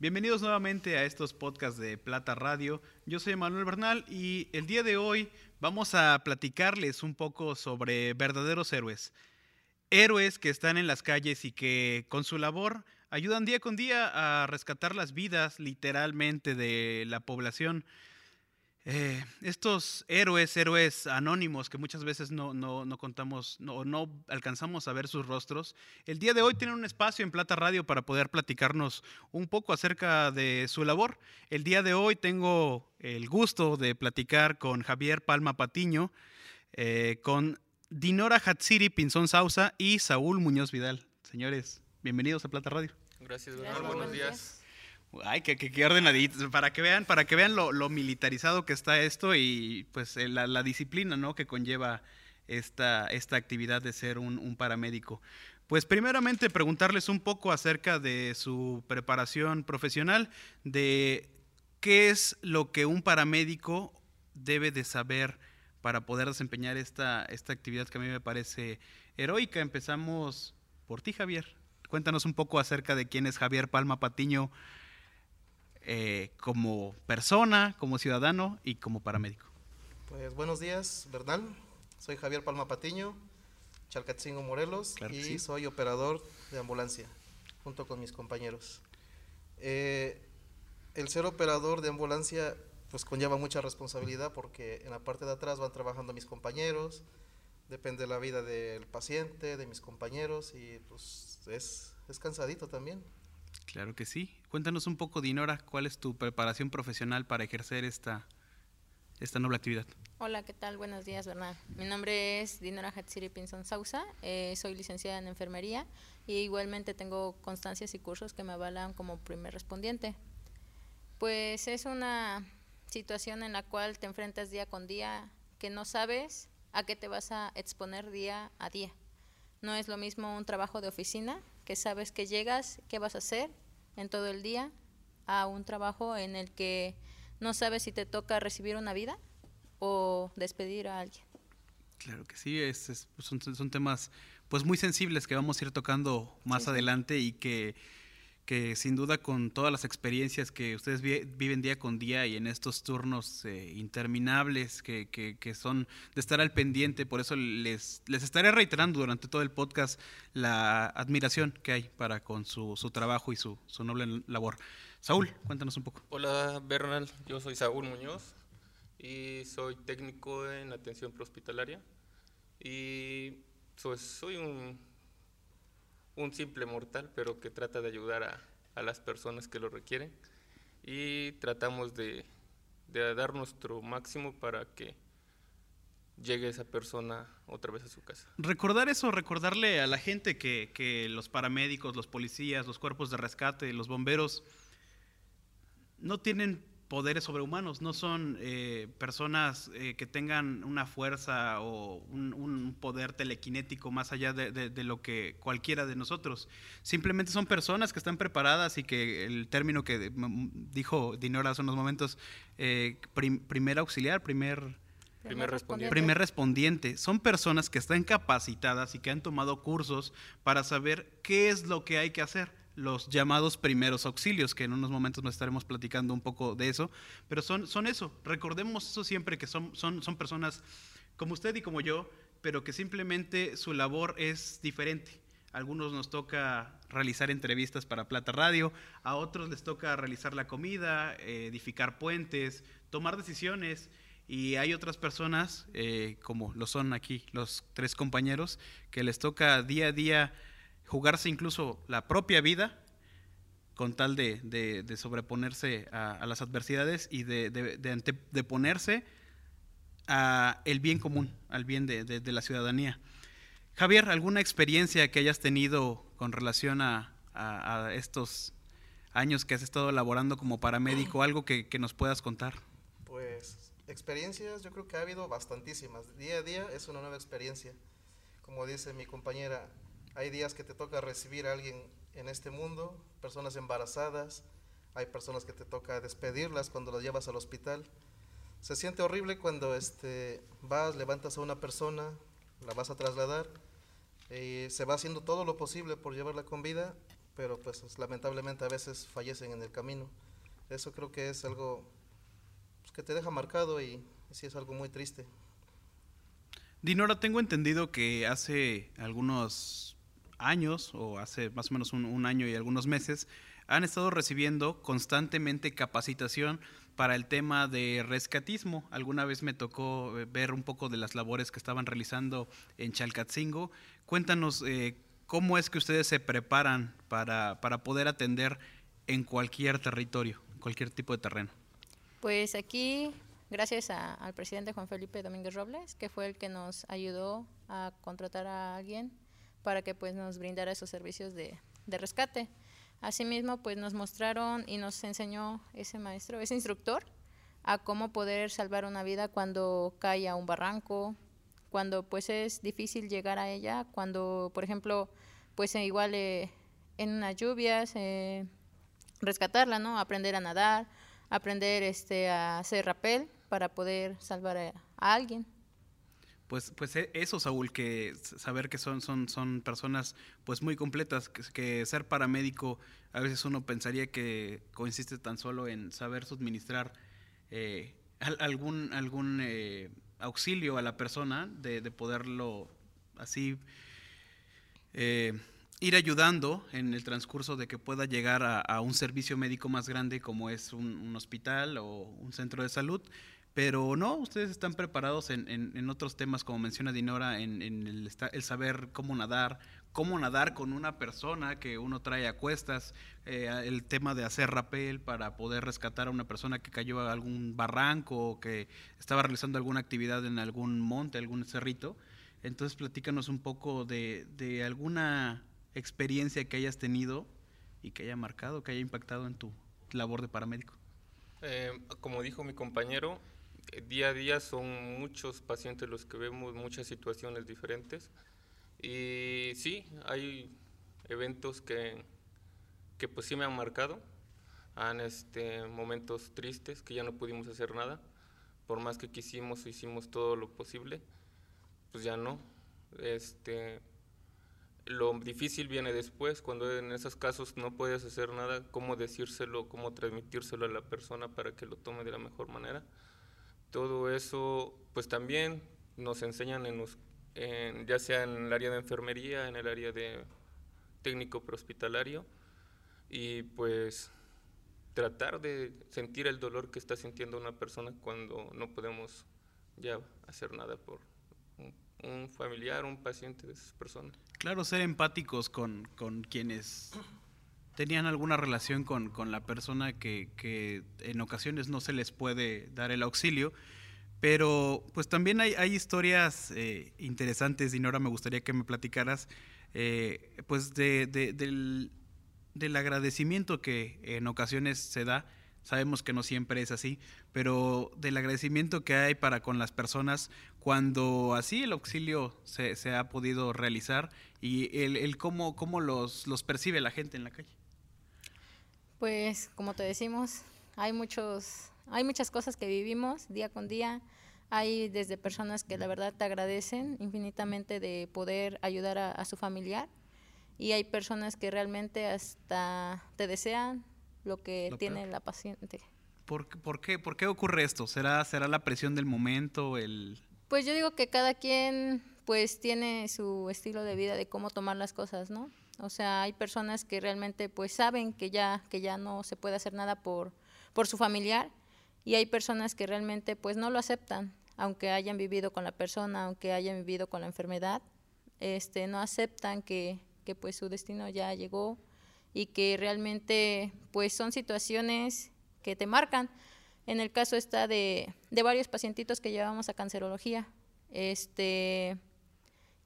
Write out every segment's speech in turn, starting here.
Bienvenidos nuevamente a estos podcasts de Plata Radio. Yo soy Manuel Bernal y el día de hoy vamos a platicarles un poco sobre verdaderos héroes. Héroes que están en las calles y que con su labor ayudan día con día a rescatar las vidas literalmente de la población. Eh, estos héroes, héroes anónimos que muchas veces no, no, contamos, no, no alcanzamos a ver sus rostros, el día de hoy tienen un espacio en Plata Radio para poder platicarnos un poco acerca de su labor. El día de hoy tengo el gusto de platicar con Javier Palma Patiño, eh, con Dinora Hatsiri Pinzón Sausa y Saúl Muñoz Vidal. Señores, bienvenidos a Plata Radio. Gracias, buenos días. Ay, que, que, ordenadito, para que vean, para que vean lo, militarizado que está esto y pues eh, la, disciplina ¿no? que conlleva esta, esta actividad de ser un, paramédico. Pues primeramente preguntarles un poco acerca de su preparación profesional, de qué es lo que un paramédico debe de saber para poder desempeñar esta, esta actividad que a mí me parece heroica. Empezamos por ti, Javier. Cuéntanos un poco acerca de quién es Javier Palma Patiño, eh, como persona, como ciudadano y como paramédico. Pues buenos días, Bernal. Soy Javier Palma Patiño, Chalcatzingo Morelos y soy operador de ambulancia junto con mis compañeros. Eh, el ser operador de ambulancia pues conlleva mucha responsabilidad porque en la parte de atrás van trabajando mis compañeros, depende de la vida del paciente, de mis compañeros y pues es, es cansadito también. Claro que sí. Cuéntanos un poco, Dinora, cuál es tu preparación profesional para ejercer esta, esta noble actividad. Hola, ¿qué tal? Buenos días, Bernal. Mi nombre es Dinora Hatsiri Pinson Sausa, eh, soy licenciada en enfermería y igualmente tengo constancias y cursos que me avalan como primer respondiente. Pues es una situación en la cual te enfrentas día con día que no sabes a qué te vas a exponer día a día. No es lo mismo un trabajo de oficina que sabes que llegas, qué vas a hacer en todo el día, a un trabajo en el que no sabes si te toca recibir una vida o despedir a alguien. Claro que sí, es, pues, son, temas pues muy sensibles que vamos a ir tocando más adelante y que que sin duda con todas las experiencias que ustedes viven día con día y en estos turnos eh, interminables que, que, son de estar al pendiente, por eso les, les estaré reiterando durante todo el podcast la admiración que hay para con su, su trabajo y su, su noble labor. Saúl, cuéntanos un poco. Hola Bernal, yo soy Saúl Muñoz y soy técnico en atención prehospitalaria y pues, soy un un simple mortal, pero que trata de ayudar a, a las personas que lo requieren y tratamos de, de, dar nuestro máximo para que llegue esa persona otra vez a su casa. Recordar eso, recordarle a la gente que, que los paramédicos, los policías, los cuerpos de rescate, los bomberos no tienen poderes sobrehumanos, no son eh, personas eh, que tengan una fuerza o un, poder telequinético más allá de, lo que cualquiera de nosotros. Simplemente son personas que están preparadas y que el término que dijo Dinora hace unos momentos, eh, primer auxiliar, primer... Primer respondiente. Primer respondiente. Son personas que están capacitadas y que han tomado cursos para saber qué es lo que hay que hacer los llamados primeros auxilios, que en unos momentos nos estaremos platicando un poco de eso, pero son, son eso, recordemos eso siempre, que son, son, son personas como usted y como yo, pero que simplemente su labor es diferente. A algunos nos toca realizar entrevistas para Plata Radio, a otros les toca realizar la comida, edificar puentes, tomar decisiones, y hay otras personas, eh, como lo son aquí los tres compañeros, que les toca día a día jugarse incluso la propia vida con tal de, sobreponerse a, las adversidades y de, de, ponerse a el bien común, al bien de, la ciudadanía. Javier, ¿alguna experiencia que hayas tenido con relación a, estos años que has estado elaborando como paramédico, algo que, que, nos puedas contar? Pues experiencias, yo creo que ha habido bastantísimas. Día a día es una nueva experiencia. Como dice mi compañera, hay días que te toca recibir a alguien en este mundo, personas embarazadas, hay personas que te toca despedirlas cuando las llevas al hospital. Se siente horrible cuando este, vas, levantas a una persona, la vas a trasladar, y se va haciendo todo lo posible por llevarla con vida, pero pues lamentablemente a veces fallecen en el camino. Eso creo que es algo pues, que te deja marcado y, sí es algo muy triste. Dinora, tengo entendido que hace algunos años, o hace más o menos un, año y algunos meses, han estado recibiendo constantemente capacitación para el tema de rescatismo. Alguna vez me tocó eh, ver un poco de las labores que estaban realizando en Chalcatzingo. Cuéntanos eh, cómo es que ustedes se preparan para, para poder atender en cualquier territorio, cualquier tipo de terreno. Pues aquí, gracias al presidente Juan Felipe Domínguez Robles, que fue el que nos ayudó a contratar a alguien para que pues nos brindara esos servicios de, de rescate. Asimismo, pues nos mostraron y nos enseñó ese maestro, ese instructor, a cómo poder salvar una vida cuando cae a un barranco, cuando pues es difícil llegar a ella, cuando, por ejemplo, pues igual eh, en unas lluvias, eh, rescatarla, ¿no? Aprender a nadar, aprender este, a hacer rapel para poder salvar a, alguien. Pues, pues e, eso, Saúl, que saber que son, son, son personas pues muy completas, que, ser paramédico a veces uno pensaría que consiste tan solo en saber suministrar eh, algún, algún eh, auxilio a la persona, de, de poderlo así eh, ir ayudando en el transcurso de que pueda llegar a, un servicio médico más grande como es un, hospital o un centro de salud. Pero no, ustedes están preparados en, otros temas, como menciona Dinora, en, el, saber cómo nadar, cómo nadar con una persona que uno trae a cuestas, eh, el tema de hacer rapel para poder rescatar a una persona que cayó a algún barranco o que estaba realizando alguna actividad en algún monte, algún cerrito. Entonces platícanos un poco de, de alguna experiencia que hayas tenido y que haya marcado, que haya impactado en tu labor de paramédico? Eh, como dijo mi compañero, día a día son muchos pacientes los que vemos, muchas situaciones diferentes. Y sí, hay eventos que, que pues sí me han marcado. Han este, momentos tristes que ya no pudimos hacer nada. Por más que quisimos, hicimos todo lo posible, pues ya no. Este, lo difícil viene después, cuando en esos casos no puedes hacer nada, cómo decírselo, cómo transmitírselo a la persona para que lo tome de la mejor manera. Todo eso, pues también nos enseñan en, en ya sea en el área de enfermería, en el área de técnico prehospitalario, y pues tratar de sentir el dolor que está sintiendo una persona cuando no podemos ya hacer nada por un familiar, un paciente de esas personas. Claro, ser empáticos con, quienes tenían alguna relación con, la persona que, en ocasiones no se les puede dar el auxilio. Pero pues también hay, historias eh, interesantes, y ahora me gustaría que me platicaras, eh, pues de, del, del agradecimiento que en ocasiones se da Sabemos que no siempre es así, pero del agradecimiento que hay para con las personas cuando así el auxilio se, se ha podido realizar y el, el cómo, cómo los, los percibe la gente en la calle. Pues como te decimos, hay muchos, hay muchas cosas que vivimos día con día. Hay desde personas que la verdad te agradecen infinitamente de poder ayudar a, a su familiar y hay personas que realmente hasta te desean lo que tiene la paciente. ¿Por, por, qué, ¿Por qué ocurre esto? ¿Será, ¿Será la presión del momento? El... Pues yo digo que cada quien pues tiene su estilo de vida de cómo tomar las cosas, ¿no? O sea, hay personas que realmente pues saben que ya, que ya no se puede hacer nada por, por su familiar y hay personas que realmente pues no lo aceptan, aunque hayan vivido con la persona, aunque hayan vivido con la enfermedad, este, no aceptan que, que pues su destino ya llegó y que realmente pues son situaciones que te marcan. En el caso está de, de varios pacientitos que llevamos a cancerología. Este,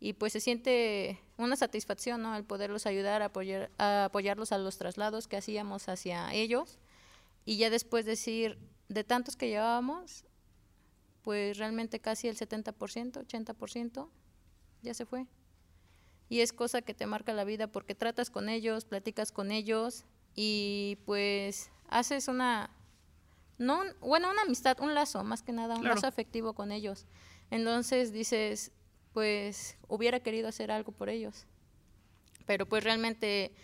y pues se siente una satisfacción, ¿no? El poderlos ayudar, a, apoyar, a apoyarlos a los traslados que hacíamos hacia ellos. Y ya después decir, de tantos que llevábamos, pues realmente casi el 70%, 80% ya se fue y es cosa que te marca la vida porque tratas con ellos, platicas con ellos y pues haces una, no, bueno, una amistad, un lazo, más que nada, un lazo afectivo con ellos. Entonces dices, pues hubiera querido hacer algo por ellos, pero pues realmente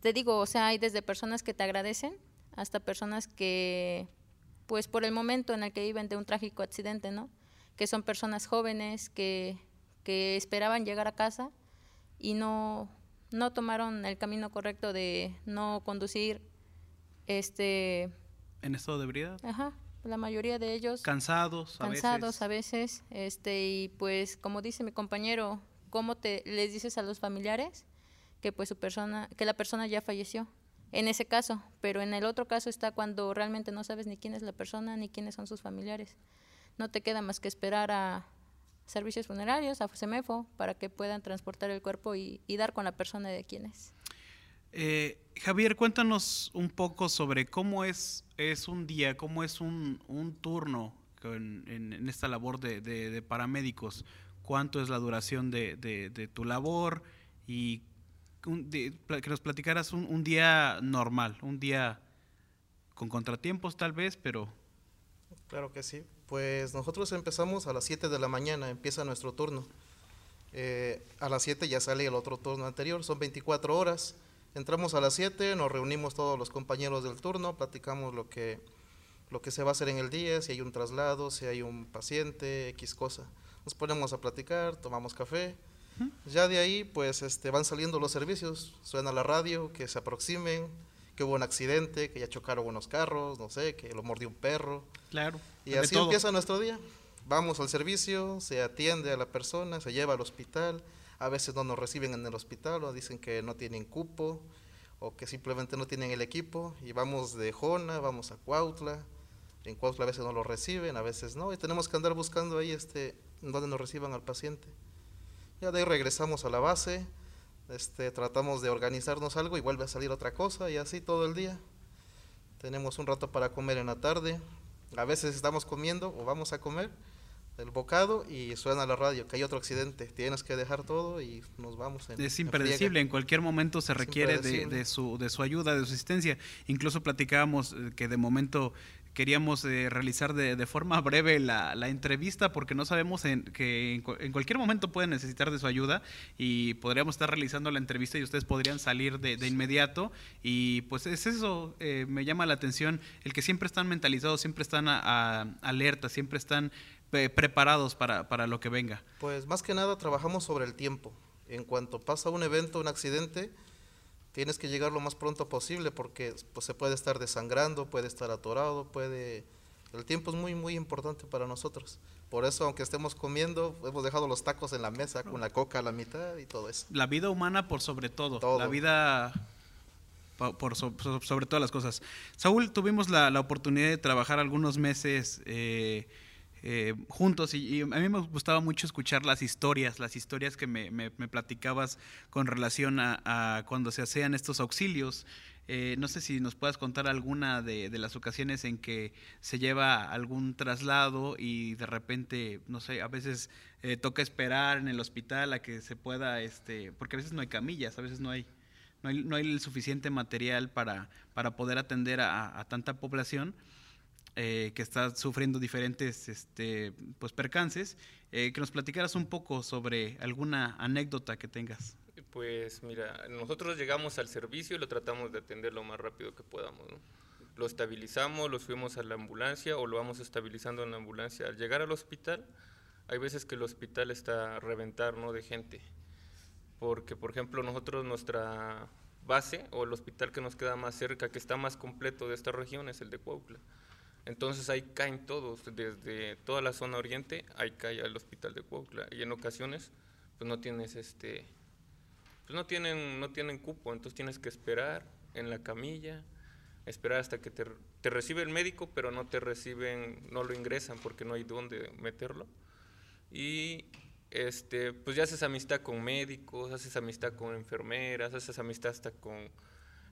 te digo, o sea, hay desde personas que te agradecen hasta personas que, pues por el momento en el que viven de un trágico accidente, ¿no? Que son personas jóvenes que, que esperaban llegar a casa y no, no tomaron el camino correcto de no conducir este en estado de ebriedad. Ajá, la mayoría de ellos cansados, a cansados a veces, este y pues como dice mi compañero, cómo te les dices a los familiares que pues su persona que la persona ya falleció. En ese caso, pero en el otro caso está cuando realmente no sabes ni quién es la persona ni quiénes son sus familiares. No te queda más que esperar a servicios funerarios, a FUSEMEFO, para que puedan transportar el cuerpo y, dar con la persona de quién es. Eh, Javier, cuéntanos un poco sobre cómo es, es un día, cómo es un, turno en, esta labor de, paramédicos. ¿Cuánto es la duración de, tu labor? Y que nos platicaras un, un, día normal, un día con contratiempos tal vez, pero... Claro que sí. Pues nosotros empezamos a las 7 de la mañana, empieza nuestro turno. Eh, a las 7 ya sale el otro turno anterior, son 24 horas. Entramos a las 7, nos reunimos todos los compañeros del turno, platicamos lo que, lo que se va a hacer en el día, si hay un traslado, si hay un paciente, X cosa. Nos ponemos a platicar, tomamos café. Ya de ahí, pues este, van saliendo los servicios, suena la radio, que se aproximen, que hubo un accidente, que ya chocaron unos carros, no sé, que lo mordió un perro. Claro. Y así empieza nuestro día. Vamos al servicio, se atiende a la persona, se lleva al hospital. A veces no nos reciben en el hospital o dicen que no tienen cupo o que simplemente no tienen el equipo. Y vamos de Jona, vamos a Cuautla. En Cuautla a veces no lo reciben, a veces no. Y tenemos que andar buscando ahí este, donde nos reciban al paciente. Ya de ahí regresamos a la base este, tratamos de organizarnos algo y vuelve a salir otra cosa y así todo el día. Tenemos un rato para comer en la tarde. A veces estamos comiendo o vamos a comer el bocado y suena la radio que hay otro accidente. Tienes que dejar todo y nos vamos. es impredecible, en, cualquier momento se requiere de, de, su, de su ayuda, de su asistencia. Incluso platicábamos eh, que de momento queríamos eh, realizar de, forma breve la, entrevista porque no sabemos en, que en, cualquier momento pueden necesitar de su ayuda y podríamos estar realizando la entrevista y ustedes podrían salir de, inmediato y pues es eso, eh, me llama la atención el que siempre están mentalizados, siempre están alerta, siempre están eh, preparados para, para lo que venga. Pues más que nada trabajamos sobre el tiempo. En cuanto pasa un evento, un accidente, tienes que llegar lo más pronto posible porque pues, se puede estar desangrando, puede estar atorado, puede... El tiempo es muy, muy importante para nosotros. Por eso, aunque estemos comiendo, hemos dejado los tacos en la mesa con la coca a la mitad y todo eso. La vida humana por sobre todo. La vida por, sobre todas las cosas. Saúl, tuvimos la, la oportunidad de trabajar algunos meses eh, eh, juntos y, a mí me gustaba mucho escuchar las historias, las historias que me, me, platicabas con relación a, cuando se hacían estos auxilios. Eh, no sé si nos puedas contar alguna de, las ocasiones en que se lleva algún traslado y de repente, no sé, a veces eh, toca esperar en el hospital a que se pueda, este, porque a veces no hay camillas, a veces no hay, no hay, no hay el suficiente material para, para poder atender a, a tanta población. Eh, que está sufriendo diferentes este, pues, percances, eh, que nos platicaras un poco sobre alguna anécdota que tengas. Pues mira, nosotros llegamos al servicio y lo tratamos de atender lo más rápido que podamos. Lo estabilizamos, lo subimos a la ambulancia o lo vamos estabilizando en la ambulancia. Al llegar al hospital, hay veces que el hospital está a reventar ¿no? de gente. Porque, por ejemplo, nosotros nuestra base o el hospital que nos queda más cerca, que está más completo de esta región, es el de Cuautla. Entonces ahí caen todos, desde toda la zona oriente, ahí cae el hospital de Cuautla. Y en ocasiones, pues no tienes este, pues no tienen, no tienen cupo, entonces tienes que esperar en la camilla, esperar hasta que te, te recibe el médico, pero no te reciben, no lo ingresan porque no hay dónde meterlo. Y este, pues ya haces amistad con médicos, haces amistad con enfermeras, haces amistad hasta con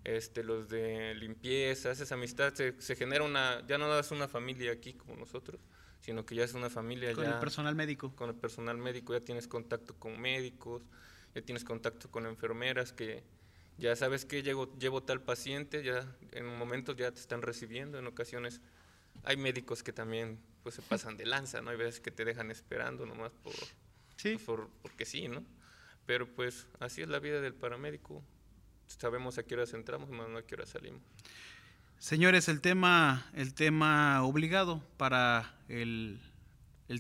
este, los de limpieza, esa amistad, se, se, genera una, ya no es una familia aquí como nosotros, sino que ya es una familia con ya... El personal médico. Con el personal médico, ya tienes contacto con médicos, ya tienes contacto con enfermeras que ya sabes que llevo, llevo tal paciente, ya en un momento ya te están recibiendo, en ocasiones hay médicos que también pues se pasan de lanza, ¿no? Hay veces que te dejan esperando nomás por, sí. por porque sí, ¿no? Pero pues así es la vida del paramédico, sabemos a qué horas entramos, más no a qué hora salimos. Señores, el tema, el tema obligado para el,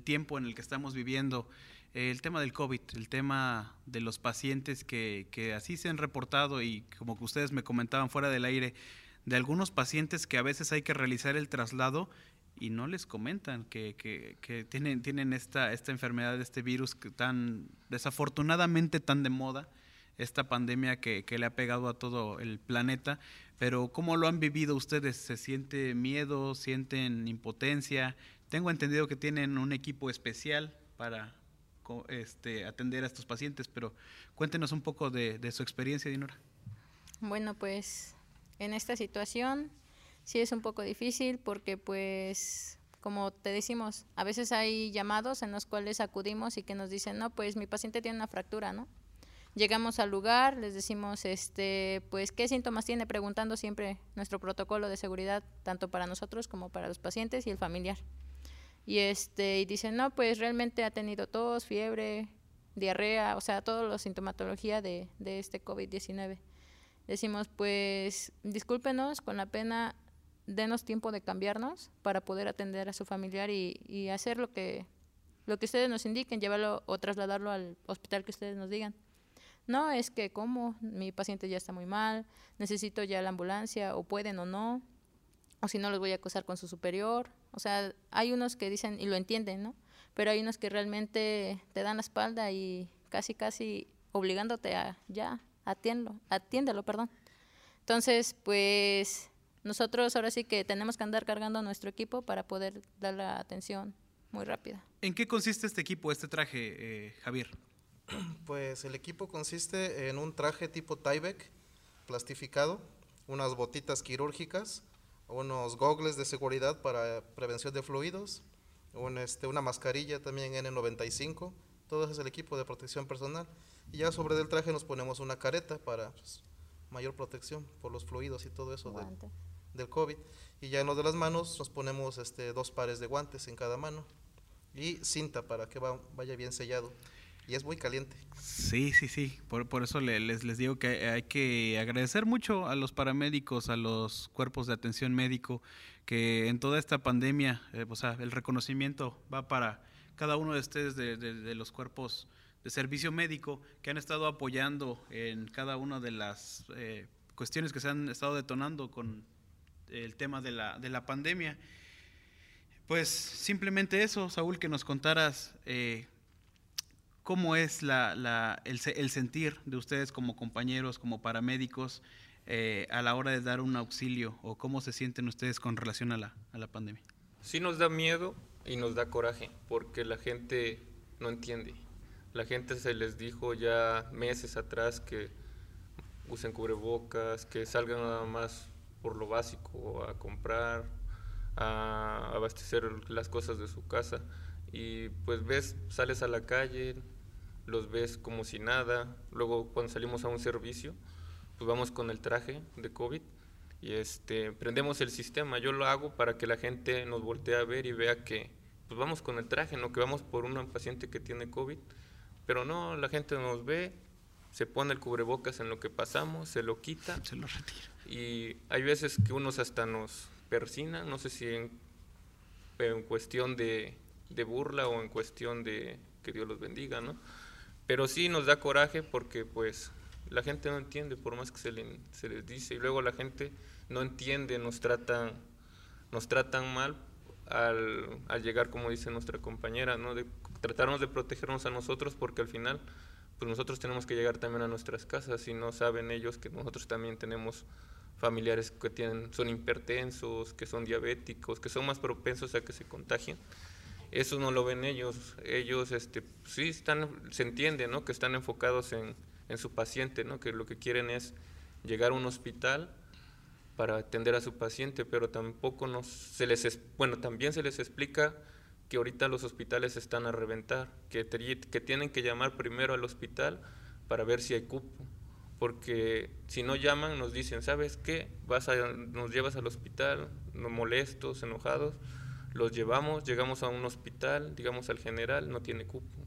tiempo en el que estamos viviendo, el tema del COVID, el tema de los pacientes que, que así se han reportado y como que ustedes me comentaban fuera del aire, de algunos pacientes que a veces hay que realizar el traslado y no les comentan que, que, tienen, tienen esta, esta enfermedad, este virus que tan desafortunadamente tan de moda, esta pandemia que, que, le ha pegado a todo el planeta. Pero ¿cómo lo han vivido ustedes? ¿Se siente miedo? ¿Sienten impotencia? Tengo entendido que tienen un equipo especial para este, atender a estos pacientes, pero cuéntenos un poco de, de su experiencia, Dinora. Bueno, pues en esta situación sí es un poco difícil porque pues como te decimos, a veces hay llamados en los cuales acudimos y que nos dicen, no, pues mi paciente tiene una fractura, ¿no? Llegamos al lugar, les decimos, este, pues, ¿qué síntomas tiene? Preguntando siempre nuestro protocolo de seguridad, tanto para nosotros como para los pacientes y el familiar. Y, este, y dicen, no, pues realmente ha tenido tos, fiebre, diarrea, o sea, toda la sintomatología de, de este COVID-19. Decimos, pues, discúlpenos, con la pena denos tiempo de cambiarnos para poder atender a su familiar y, y hacer lo que, lo que ustedes nos indiquen, llevarlo o trasladarlo al hospital que ustedes nos digan. No, es que como mi paciente ya está muy mal, necesito ya la ambulancia, o pueden o no, o si no los voy a acusar con su superior. O sea, hay unos que dicen y lo entienden, ¿no? Pero hay unos que realmente te dan la espalda y casi, casi obligándote a ya, atiéndelo, atiéndelo, perdón. Entonces, pues nosotros ahora sí que tenemos que andar cargando nuestro equipo para poder dar la atención muy rápida. ¿En qué consiste este equipo, este traje, eh, Javier? Pues el equipo consiste en un traje tipo Tyvek plastificado, unas botitas quirúrgicas, unos gogles de seguridad para prevención de fluidos, este, una mascarilla también N95, todo es el equipo de protección personal. Y ya sobre el traje nos ponemos una careta para pues, mayor protección por los fluidos y todo eso del COVID. Y ya en lo de las manos nos ponemos este, dos pares de guantes en cada mano y cinta para que vaya bien sellado. Y es muy caliente. Sí, sí, sí. Por, por eso les, les digo que hay que agradecer mucho a los paramédicos, a los cuerpos de atención médico, que en toda esta pandemia, eh, o sea, el reconocimiento va para cada uno de ustedes de, de, los cuerpos de servicio médico que han estado apoyando en cada una de las eh, cuestiones que se han estado detonando con el tema de la, de la pandemia. Pues simplemente eso, Saúl, que nos contaras eh, cómo es la, la, el, el, sentir de ustedes como compañeros, como paramédicos, eh, a la hora de dar un auxilio o cómo se sienten ustedes con relación a la, a la pandemia. Sí nos da miedo y nos da coraje porque la gente no entiende. La gente se les dijo ya meses atrás que usen cubrebocas, que salgan nada más por lo básico, a comprar, a abastecer las cosas de su casa. Y pues ves, sales a la calle, los ves como si nada. Luego cuando salimos a un servicio, pues vamos con el traje de COVID y este, prendemos el sistema. Yo lo hago para que la gente nos voltee a ver y vea que pues vamos con el traje, no que vamos por un paciente que tiene COVID. Pero no, la gente nos ve, se pone el cubrebocas en lo que pasamos, se lo quita. Se lo retira. Y hay veces que unos hasta nos persinan, no sé si en, en cuestión de, de, burla o en cuestión de que Dios los bendiga, ¿no? Pero sí nos da coraje porque pues la gente no entiende por más que se, le, se les dice y luego la gente no entiende, nos tratan, nos tratan mal al, al llegar, como dice nuestra compañera, ¿no? De tratarnos de protegernos a nosotros porque al final pues nosotros tenemos que llegar también a nuestras casas y no saben ellos que nosotros también tenemos familiares que tienen, son hipertensos, que son diabéticos, que son más propensos a que se contagien. Eso no lo ven ellos. Ellos este, sí están, se entiende ¿no? que están enfocados en, en su paciente, ¿no? que lo que quieren es llegar a un hospital para atender a su paciente, pero tampoco nos, se les, bueno, también se les explica que ahorita los hospitales están a reventar, que, tienen que llamar primero al hospital para ver si hay cupo porque si no llaman nos dicen, ¿sabes qué? Vas a, nos llevas al hospital, molestos, enojados, los llevamos, llegamos a un hospital, digamos al general, no tiene cupo.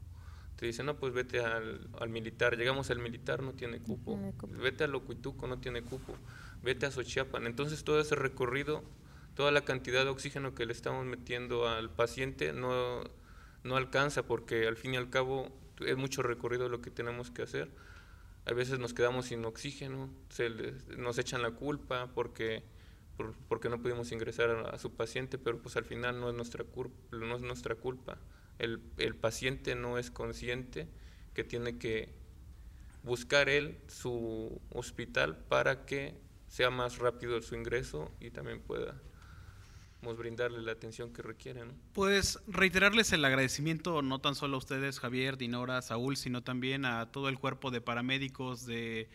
te dicen, no, pues vete al, al militar. Llegamos al militar, no tiene cupo. Vete al Locuituco, no tiene cupo. Vete a Xochiapan. Entonces todo ese recorrido, toda la cantidad de oxígeno que le estamos metiendo al paciente no, no alcanza porque al fin y al cabo es mucho recorrido lo que tenemos que hacer. A veces nos quedamos sin oxígeno, se nos echan la culpa porque, porque no pudimos ingresar a, a, su paciente, pero pues al final no es nuestra, no es nuestra culpa el, el paciente no es consciente que tiene que buscar él su hospital para que sea más rápido su ingreso y también pueda brindarle la atención que requieren. Pues reiterarles el agradecimiento no tan solo a ustedes, Javier, Dinora, Saúl, sino también a todo el cuerpo de paramédicos de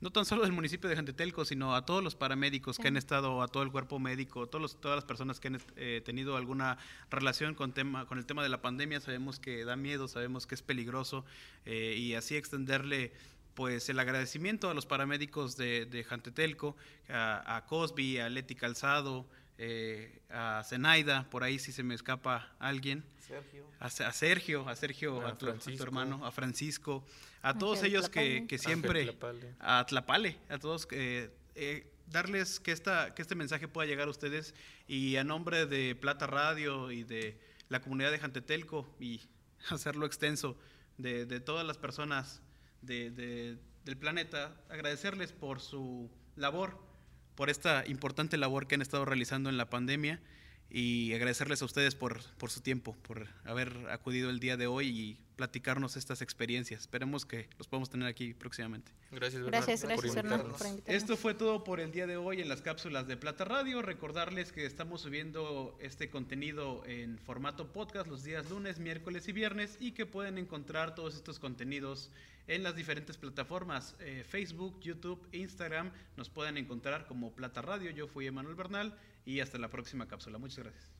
no tan solo del municipio de Jantetelco, sino a todos los paramédicos que han estado, a todo el cuerpo médico, todos todas las personas que han eh, tenido alguna relación con, tema, con el tema de la pandemia. Sabemos que da miedo, sabemos que es peligroso eh, y así extenderle pues el agradecimiento a los paramédicos de, de Jantetelco, a, a Cosby, a Leti Calzado, eh, a Zenaida, por ahí si se me escapa alguien. Sergio. A, Sergio, a Sergio, a, tu, hermano, a Francisco, a todos ellos que, que, siempre... A Tlapale, a todos que... Eh, darles que, esta, que este mensaje pueda llegar a ustedes. Y a nombre de Plata Radio y de la comunidad de Jantetelco y hacerlo extenso de, de todas las personas de, de, del planeta, agradecerles por su labor por esta importante labor que han estado realizando en la pandemia y agradecerles a ustedes por, por su tiempo, por haber acudido el día de hoy y platicarnos estas experiencias. Esperemos que los podamos tener aquí próximamente. Gracias, gracias, gracias por, invitarnos. Esto fue todo por el día de hoy en las cápsulas de Plata Radio. Recordarles que estamos subiendo este contenido en formato podcast los días lunes, miércoles y viernes y que pueden encontrar todos estos contenidos en las diferentes plataformas, eh, Facebook, YouTube, Instagram. Nos pueden encontrar como Plata Radio. Yo fui Emanuel Bernal y hasta la próxima cápsula. Muchas gracias.